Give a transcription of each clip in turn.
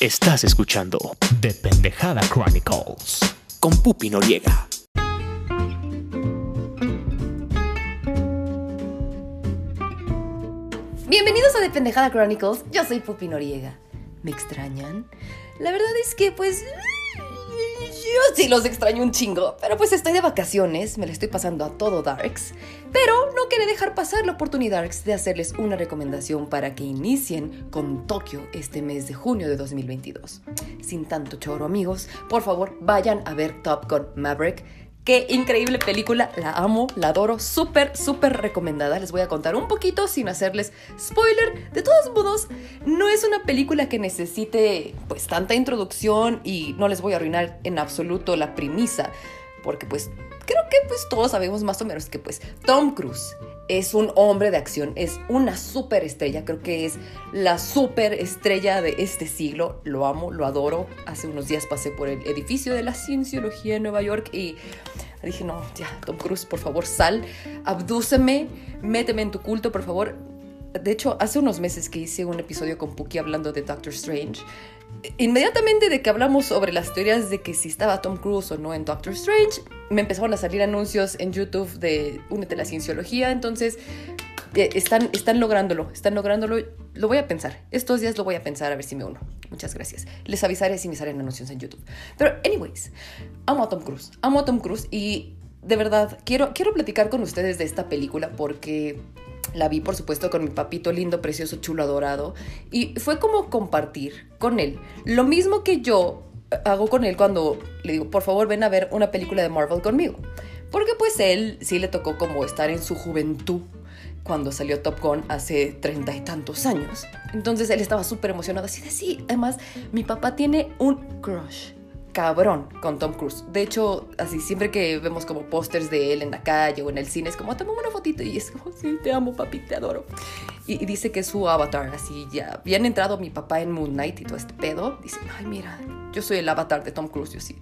Estás escuchando The Pendejada Chronicles. con Pupi Noriega. Bienvenidos a The Pendejada Chronicles, yo soy Pupi Noriega. ¿Me extrañan? La verdad es que pues... Yo sí los extraño un chingo, pero pues estoy de vacaciones, me la estoy pasando a todo Darks, pero no quería dejar pasar la oportunidad de hacerles una recomendación para que inicien con Tokio este mes de junio de 2022. Sin tanto choro amigos, por favor vayan a ver Top Gun Maverick, Qué increíble película, la amo, la adoro, súper, súper recomendada. Les voy a contar un poquito sin hacerles spoiler. De todos modos, no es una película que necesite pues tanta introducción y no les voy a arruinar en absoluto la premisa, porque pues creo que pues todos sabemos más o menos que pues Tom Cruise es un hombre de acción, es una super estrella, creo que es la super estrella de este siglo, lo amo, lo adoro. Hace unos días pasé por el edificio de la cienciología en Nueva York y dije, no, ya, Tom Cruise, por favor, sal, abdúceme, méteme en tu culto, por favor. De hecho, hace unos meses que hice un episodio con Puki hablando de Doctor Strange, inmediatamente de que hablamos sobre las teorías de que si estaba Tom Cruise o no en Doctor Strange, me empezaron a salir anuncios en YouTube de Únete a la Cienciología, entonces están, están lográndolo, están lográndolo. Lo voy a pensar, estos días lo voy a pensar a ver si me uno. Muchas gracias. Les avisaré si me salen anuncios en YouTube. Pero, anyways, amo a Tom Cruise, amo a Tom Cruise y de verdad quiero, quiero platicar con ustedes de esta película porque la vi, por supuesto, con mi papito lindo, precioso, chulo, adorado. Y fue como compartir con él. Lo mismo que yo hago con él cuando le digo, por favor, ven a ver una película de Marvel conmigo. Porque pues él sí le tocó como estar en su juventud cuando salió Top Gun hace treinta y tantos años. Entonces él estaba súper emocionado, así de sí. Además, mi papá tiene un crush cabrón con Tom Cruise. De hecho, así siempre que vemos como pósters de él en la calle o en el cine, es como, toma una fotito y es como, sí, te amo, papi, te adoro. Y, y dice que es su avatar, así ya. Bien entrado mi papá en Moon Knight y todo este pedo. Dice, ay, mira, yo soy el avatar de Tom Cruise. Yo sí,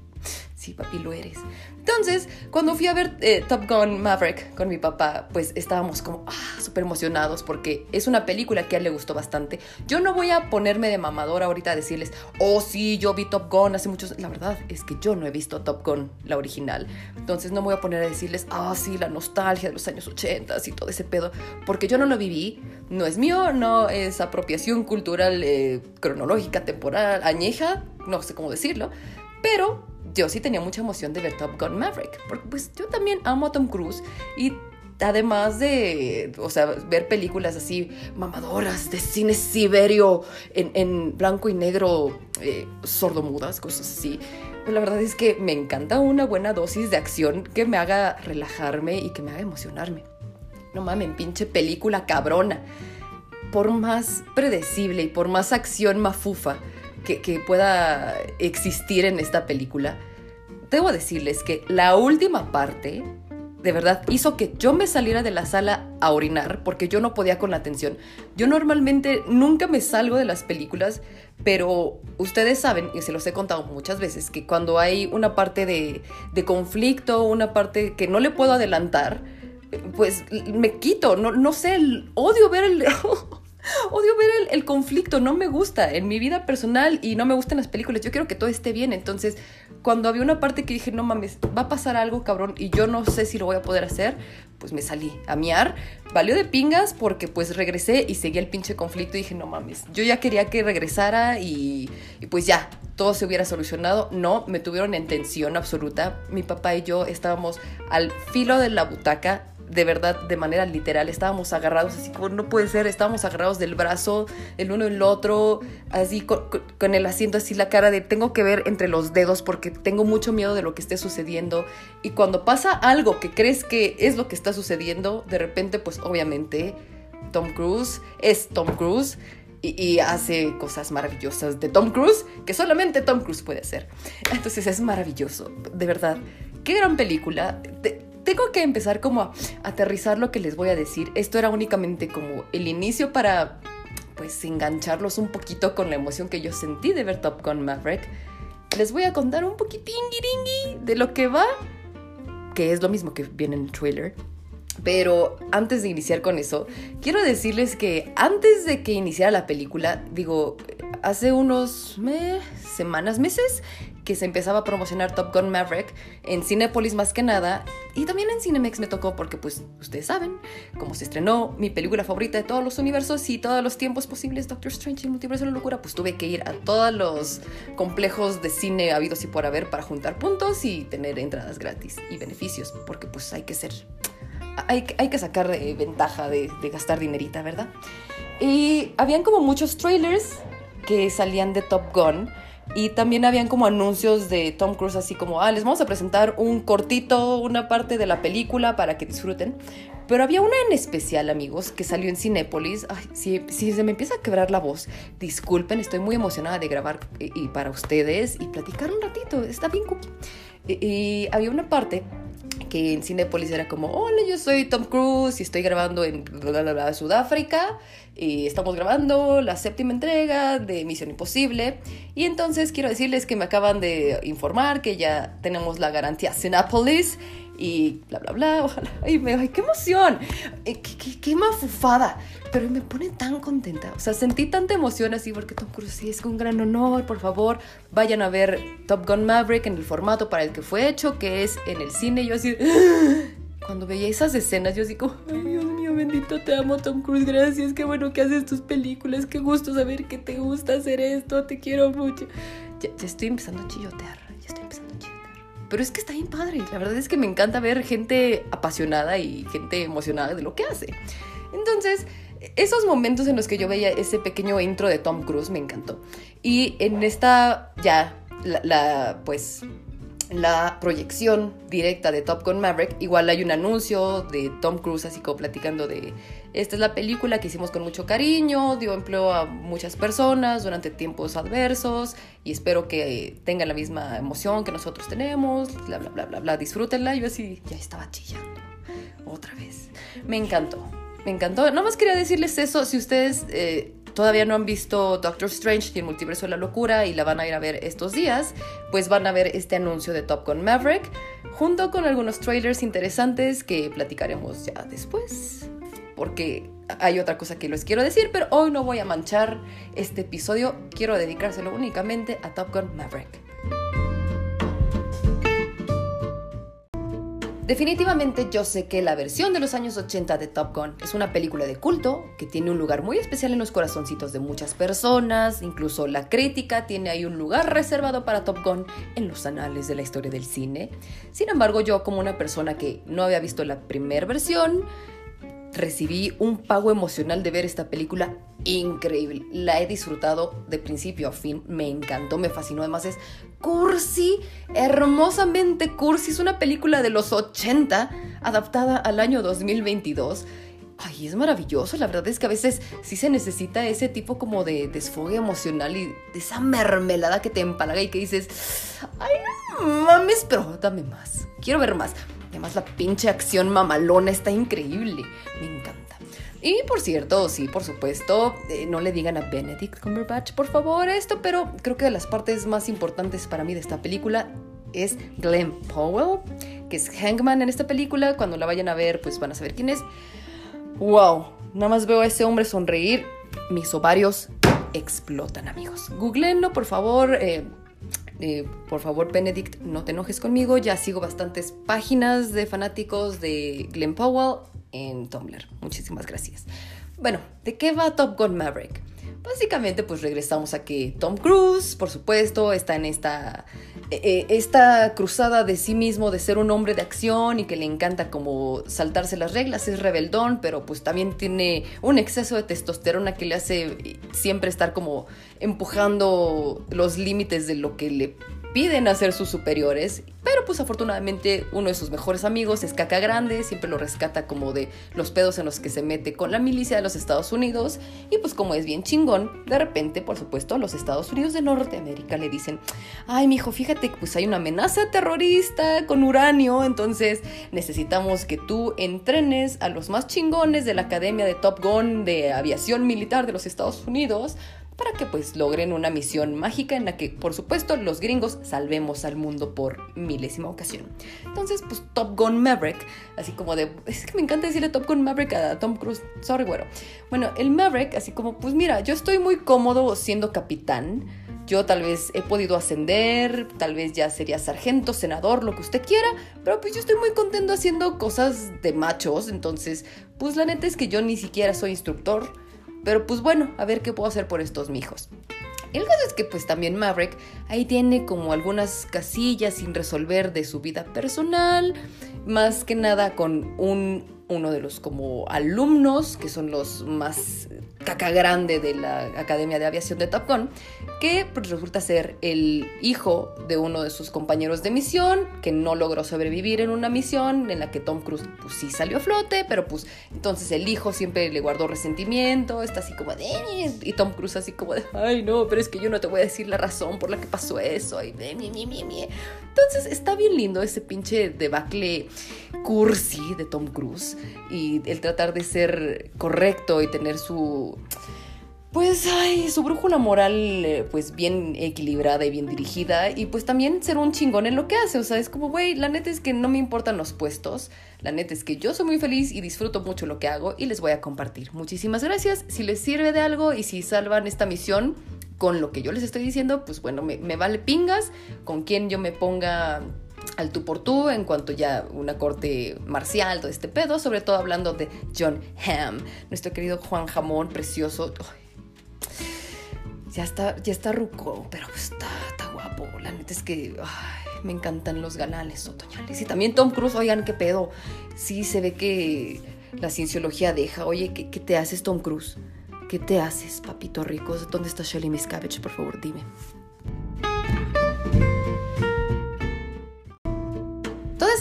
sí, papi, lo eres. Entonces, cuando fui a ver eh, Top Gun Maverick con mi papá, pues estábamos como ah, súper emocionados porque es una película que a él le gustó bastante. Yo no voy a ponerme de mamadora ahorita a decirles, oh sí, yo vi Top Gun hace muchos... La verdad es que yo no he visto Top Gun, la original. Entonces no me voy a poner a decirles, ah sí, la nostalgia de los años 80 y todo ese pedo, porque yo no lo viví, no es mío, no es apropiación cultural, eh, cronológica, temporal, añeja, no sé cómo decirlo, pero yo sí tenía mucha emoción de ver Top Gun Maverick, porque pues yo también amo a Tom Cruise y además de, o sea, ver películas así mamadoras de cine siberio en, en blanco y negro, eh, sordomudas, cosas así. Pues la verdad es que me encanta una buena dosis de acción que me haga relajarme y que me haga emocionarme. No mames, pinche película cabrona. Por más predecible y por más acción mafufa que, pueda existir en esta película, debo decirles que la última parte de verdad hizo que yo me saliera de la sala a orinar porque yo no podía con la atención. Yo normalmente nunca me salgo de las películas, pero ustedes saben, y se los he contado muchas veces, que cuando hay una parte de, de conflicto, una parte que no le puedo adelantar, pues me quito, no, no sé, odio ver el... Odio ver el, conflicto, no me gusta en mi vida personal y no me gustan las películas. Yo quiero que todo esté bien. Entonces, cuando había una parte que dije, no mames, va a pasar algo, cabrón, y yo no sé si lo voy a poder hacer, pues me salí a miar. Valió de pingas porque pues regresé y seguí el pinche conflicto y dije, no mames, yo ya quería que regresara y pues ya, todo se hubiera solucionado. No, me tuvieron en tensión absoluta. Mi papá y yo estábamos al filo de la butaca de verdad, de manera literal, estábamos agarrados así como no puede ser, estábamos agarrados del brazo, el uno el otro, así con, el asiento así la cara de tengo que ver entre los dedos porque tengo mucho miedo de lo que esté sucediendo y cuando pasa algo que crees que es lo que está sucediendo, de repente pues obviamente Tom Cruise es Tom Cruise y, hace cosas maravillosas de Tom Cruise que solamente Tom Cruise puede hacer. Entonces es maravilloso, de verdad. Qué gran película. Tengo que empezar como a aterrizar lo que les voy a decir. Esto era únicamente como el inicio para pues engancharlos un poquito con la emoción que yo sentí de ver Top Gun Maverick. Les voy a contar un poquitín de lo que va, que es lo mismo que viene en el trailer. Pero antes de iniciar con eso, quiero decirles que antes de que iniciara la película, digo, hace unos semanas, meses, que se empezaba a promocionar Top Gun Maverick en Cinepolis más que nada y también en Cinemex me tocó porque pues ustedes saben como se estrenó mi película favorita de todos los universos y todos los tiempos posibles Doctor Strange y Multiverso de la Locura pues tuve que ir a todos los complejos de cine habidos y por haber para juntar puntos y tener entradas gratis y beneficios porque pues hay que ser hay, hay que sacar eh, ventaja de, de gastar dinerita, ¿verdad? Y habían como muchos trailers que salían de Top Gun y también habían como anuncios de Tom Cruise así como, ah, les vamos a presentar un cortito, una parte de la película para que disfruten. Pero había una en especial, amigos, que salió en Cinépolis. Ay, si, se me empieza a quebrar la voz, disculpen, estoy muy emocionada de grabar y, y para ustedes y platicar un ratito. Está bien cookie. Y había una parte en Cinepolis era como, hola, yo soy Tom Cruise y estoy grabando en Sudáfrica y estamos grabando la séptima entrega de Misión Imposible y entonces quiero decirles que me acaban de informar que ya tenemos la garantía Cinepolis y bla, bla, bla, ojalá, ay, me, ay qué emoción, qué, qué, qué mafufada, pero me pone tan contenta, o sea, sentí tanta emoción así porque Tom Cruise sí es un gran honor, por favor, vayan a ver Top Gun Maverick en el formato para el que fue hecho, que es en el cine, yo así, cuando veía esas escenas, yo así como, ay Dios mío, bendito, te amo Tom Cruise, gracias, qué bueno que haces tus películas, qué gusto saber que te gusta hacer esto, te quiero mucho, ya, ya estoy empezando a chillotear, Pero es que está bien padre. La verdad es que me encanta ver gente apasionada y gente emocionada de lo que hace. Entonces, esos momentos en los que yo veía ese pequeño intro de Tom Cruise me encantó. Y en esta, ya, la, la pues, la proyección directa de Top Gun Maverick, igual hay un anuncio de Tom Cruise así como platicando de esta es la película que hicimos con mucho cariño, dio empleo a muchas personas durante tiempos adversos y espero que tengan la misma emoción que nosotros tenemos, bla bla bla bla bla, disfrútenla. Yo así ya estaba chillando otra vez. Me encantó, me encantó. Nada más quería decirles eso, si ustedes eh, todavía no han visto Doctor Strange y el multiverso de la locura y la van a ir a ver estos días, pues van a ver este anuncio de Top Gun Maverick, junto con algunos trailers interesantes que platicaremos ya después. Porque hay otra cosa que les quiero decir, pero hoy no voy a manchar este episodio, quiero dedicárselo únicamente a Top Gun Maverick. Definitivamente yo sé que la versión de los años 80 de Top Gun es una película de culto que tiene un lugar muy especial en los corazoncitos de muchas personas, incluso la crítica tiene ahí un lugar reservado para Top Gun en los anales de la historia del cine. Sin embargo, yo como una persona que no había visto la primera versión, recibí un pago emocional de ver esta película increíble. La he disfrutado de principio a fin, me encantó, me fascinó. Además es cursi, hermosamente cursi. Es una película de los 80 adaptada al año 2022. Ay, es maravilloso. La verdad es que a veces sí se necesita ese tipo como de desfogue emocional y de esa mermelada que te empalaga y que dices, ay, no mames, pero dame más. Quiero ver más. Además, la pinche acción mamalona está increíble. Me encanta. Y por cierto, sí, por supuesto, eh, no le digan a Benedict Cumberbatch, por favor, esto, pero creo que de las partes más importantes para mí de esta película es Glenn Powell, que es Hangman en esta película. Cuando la vayan a ver, pues van a saber quién es. ¡Wow! Nada más veo a ese hombre sonreír. Mis ovarios explotan, amigos. Googleenlo, por favor. Eh, eh, por favor, Benedict, no te enojes conmigo. Ya sigo bastantes páginas de fanáticos de Glenn Powell en Tumblr. Muchísimas gracias. Bueno, ¿de qué va Top Gun Maverick? Básicamente, pues regresamos a que Tom Cruise, por supuesto, está en esta, eh, esta cruzada de sí mismo de ser un hombre de acción y que le encanta como saltarse las reglas, es rebeldón, pero pues también tiene un exceso de testosterona que le hace siempre estar como empujando los límites de lo que le piden hacer sus superiores, pero pues afortunadamente uno de sus mejores amigos es Caca Grande, siempre lo rescata como de los pedos en los que se mete con la milicia de los Estados Unidos y pues como es bien chingón, de repente, por supuesto, los Estados Unidos de Norteamérica le dicen, ay mijo, fíjate que pues hay una amenaza terrorista con uranio, entonces necesitamos que tú entrenes a los más chingones de la Academia de Top Gun de Aviación Militar de los Estados Unidos para que pues logren una misión mágica en la que por supuesto los gringos salvemos al mundo por milésima ocasión. Entonces pues Top Gun Maverick, así como de, es que me encanta decirle Top Gun Maverick a Tom Cruise, sorry güero. Bueno, el Maverick así como pues mira, yo estoy muy cómodo siendo capitán. Yo tal vez he podido ascender, tal vez ya sería sargento, senador, lo que usted quiera, pero pues yo estoy muy contento haciendo cosas de machos, entonces pues la neta es que yo ni siquiera soy instructor, pero pues bueno, a ver qué puedo hacer por estos mijos. El caso es que pues también Maverick ahí tiene como algunas casillas sin resolver de su vida personal, más que nada con un uno de los como alumnos, que son los más caca grande de la Academia de Aviación de Top Gun, que pues, resulta ser el hijo de uno de sus compañeros de misión, que no logró sobrevivir en una misión en la que Tom Cruise pues sí salió a flote, pero pues entonces el hijo siempre le guardó resentimiento, está así como de... Y Tom Cruise así como de, ay no, pero es que yo no te voy a decir la razón por la que pasó eso. Y de, mi, mi, mi. Entonces está bien lindo ese pinche debacle cursi de Tom Cruise y el tratar de ser correcto y tener su pues ay, su brújula moral eh, pues bien equilibrada y bien dirigida y pues también ser un chingón en lo que hace, o sea, es como, güey, la neta es que no me importan los puestos, la neta es que yo soy muy feliz y disfruto mucho lo que hago y les voy a compartir. Muchísimas gracias, si les sirve de algo y si salvan esta misión con lo que yo les estoy diciendo, pues bueno, me, me vale pingas, con quien yo me ponga al tú por tú en cuanto ya una corte marcial, todo este pedo, sobre todo hablando de John Hamm, nuestro querido Juan Jamón, precioso. ya está, ya está ruco, pero está, está guapo. La neta es que me encantan los galanes otoñales. Y también Tom Cruise, oigan, qué pedo. Sí, se ve que la cienciología deja. Oye, ¿qué, qué te haces, Tom Cruise? ¿Qué te haces, papito rico? ¿Dónde está Shelly Miscavige? Por favor, dime.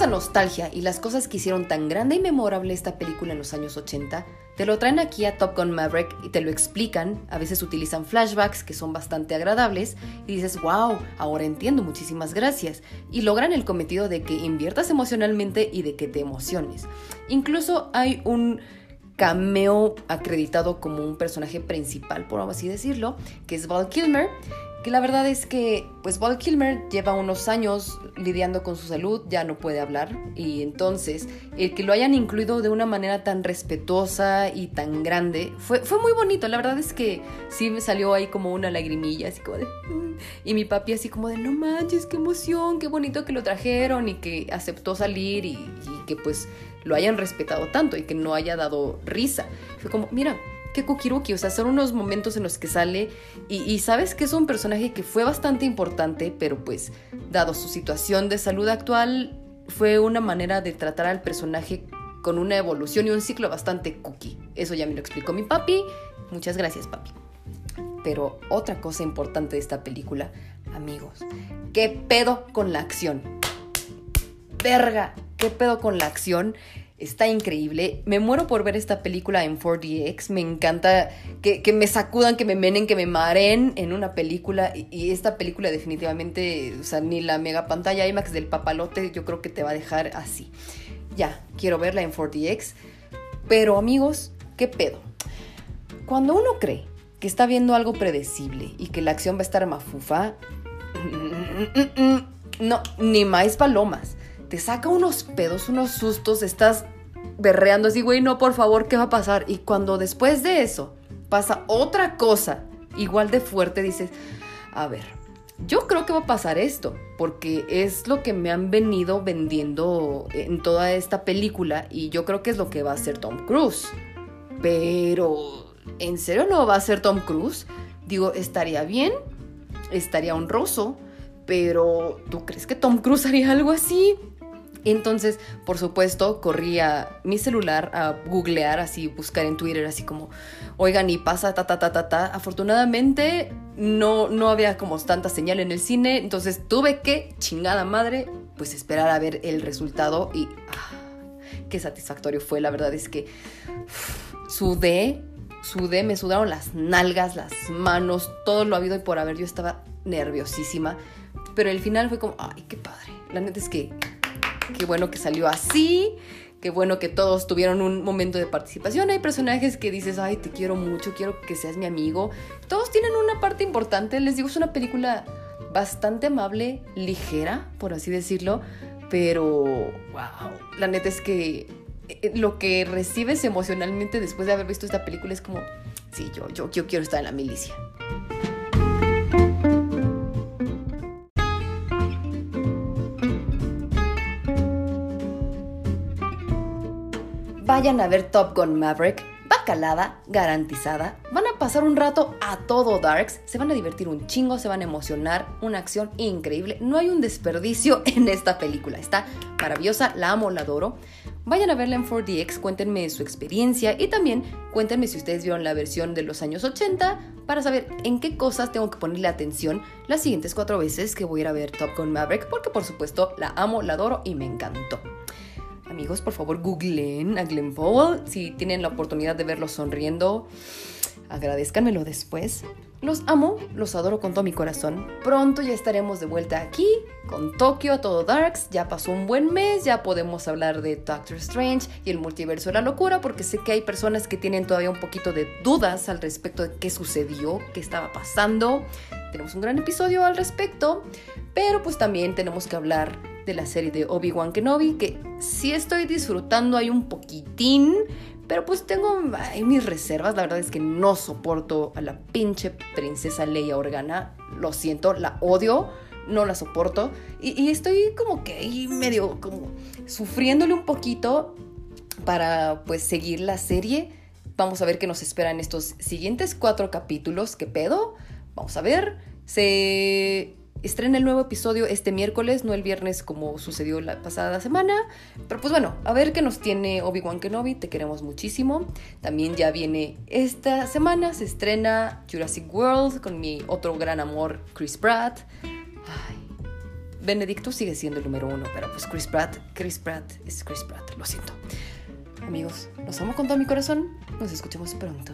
Nostalgia y las cosas que hicieron tan grande y memorable esta película en los años 80, te lo traen aquí a Top Gun Maverick y te lo explican. A veces utilizan flashbacks que son bastante agradables y dices, wow, ahora entiendo, muchísimas gracias. Y logran el cometido de que inviertas emocionalmente y de que te emociones. Incluso hay un cameo acreditado como un personaje principal, por así decirlo, que es Val Kilmer, que la verdad es que pues Val Kilmer lleva unos años lidiando con su salud, ya no puede hablar y entonces el que lo hayan incluido de una manera tan respetuosa y tan grande fue, fue muy bonito, la verdad es que sí me salió ahí como una lagrimilla, así como de... Mm", y mi papi así como de, no manches, qué emoción, qué bonito que lo trajeron y que aceptó salir y, y que pues lo hayan respetado tanto y que no haya dado risa. Fue como, mira, qué kukiruki, o sea, son unos momentos en los que sale y, sabes que es un personaje que fue bastante importante, pero pues dado su situación de salud actual, fue una manera de tratar al personaje con una evolución y un ciclo bastante cookie. Eso ya me lo explicó mi papi. Muchas gracias, papi. Pero otra cosa importante de esta película, amigos, ¿qué pedo con la acción? Verga, ¿qué pedo con la acción? Está increíble. Me muero por ver esta película en 4DX. Me encanta que, me sacudan, que me menen, que me maren en una película. Y, esta película definitivamente, o sea, ni la mega pantalla IMAX del papalote yo creo que te va a dejar así. Ya, quiero verla en 4DX. Pero amigos, ¿qué pedo? Cuando uno cree que está viendo algo predecible y que la acción va a estar mafufa, no, ni más palomas te saca unos pedos, unos sustos, estás berreando así, güey, no, por favor, ¿qué va a pasar? Y cuando después de eso pasa otra cosa igual de fuerte, dices, a ver, yo creo que va a pasar esto, porque es lo que me han venido vendiendo en toda esta película y yo creo que es lo que va a hacer Tom Cruise. Pero, ¿en serio no va a ser Tom Cruise? Digo, estaría bien, estaría honroso, pero ¿tú crees que Tom Cruise haría algo así? Entonces, por supuesto, corría mi celular a googlear, así, buscar en Twitter, así como, oigan, y pasa, ta, ta, ta, ta, ta. Afortunadamente, no, no había como tanta señal en el cine, entonces tuve que, chingada madre, pues esperar a ver el resultado y ah, qué satisfactorio fue. La verdad es que sudé, sudé, me sudaron las nalgas, las manos, todo lo habido y por haber. Yo estaba nerviosísima, pero el final fue como, ay, qué padre. La neta es que qué bueno que salió así, Qué bueno que todos tuvieron un momento de participación. Hay personajes que dices, ay, te quiero mucho, quiero que seas mi amigo. Todos tienen una parte importante. Les digo, es una película bastante amable, ligera, por así decirlo. Pero, wow, la neta es que eh, lo que recibes emocionalmente después de haber visto esta película es como, sí, yo, yo, yo quiero estar en la milicia. Vayan a ver Top Gun Maverick, bacalada, garantizada. Van a pasar un rato a todo Darks, se van a divertir un chingo, se van a emocionar, una acción increíble. No hay un desperdicio en esta película, está maravillosa, la amo, la adoro. Vayan a verla en 4DX, cuéntenme su experiencia y también cuéntenme si ustedes vieron la versión de los años 80 para saber en qué cosas tengo que ponerle atención las siguientes cuatro veces que voy a ir a ver Top Gun Maverick, porque por supuesto la amo, la adoro y me encantó. Amigos, por favor, googleen a Glenn Powell. Si tienen la oportunidad de verlo sonriendo, agradezcanmelo después. Los amo, los adoro con todo mi corazón. Pronto ya estaremos de vuelta aquí con Tokio a todo Darks. Ya pasó un buen mes, ya podemos hablar de Doctor Strange y el multiverso de la locura, porque sé que hay personas que tienen todavía un poquito de dudas al respecto de qué sucedió, qué estaba pasando. Tenemos un gran episodio al respecto, pero pues también tenemos que hablar de la serie de Obi-Wan Kenobi, que sí estoy disfrutando ahí un poquitín, pero pues tengo ahí mis reservas. La verdad es que no soporto a la pinche princesa Leia Organa. Lo siento, la odio, no la soporto. Y, estoy como que ahí medio como sufriéndole un poquito para pues seguir la serie. Vamos a ver qué nos espera en estos siguientes cuatro capítulos. ¿Qué pedo? Vamos a ver. Se estrena el nuevo episodio este miércoles, no el viernes como sucedió la pasada semana. Pero pues bueno, a ver qué nos tiene Obi-Wan Kenobi, te queremos muchísimo. También ya viene esta semana, se estrena Jurassic World con mi otro gran amor, Chris Pratt. Benedicto sigue siendo el número uno, pero pues Chris Pratt, Chris Pratt es Chris Pratt, lo siento. Amigos, los amo con todo mi corazón, nos escuchamos pronto.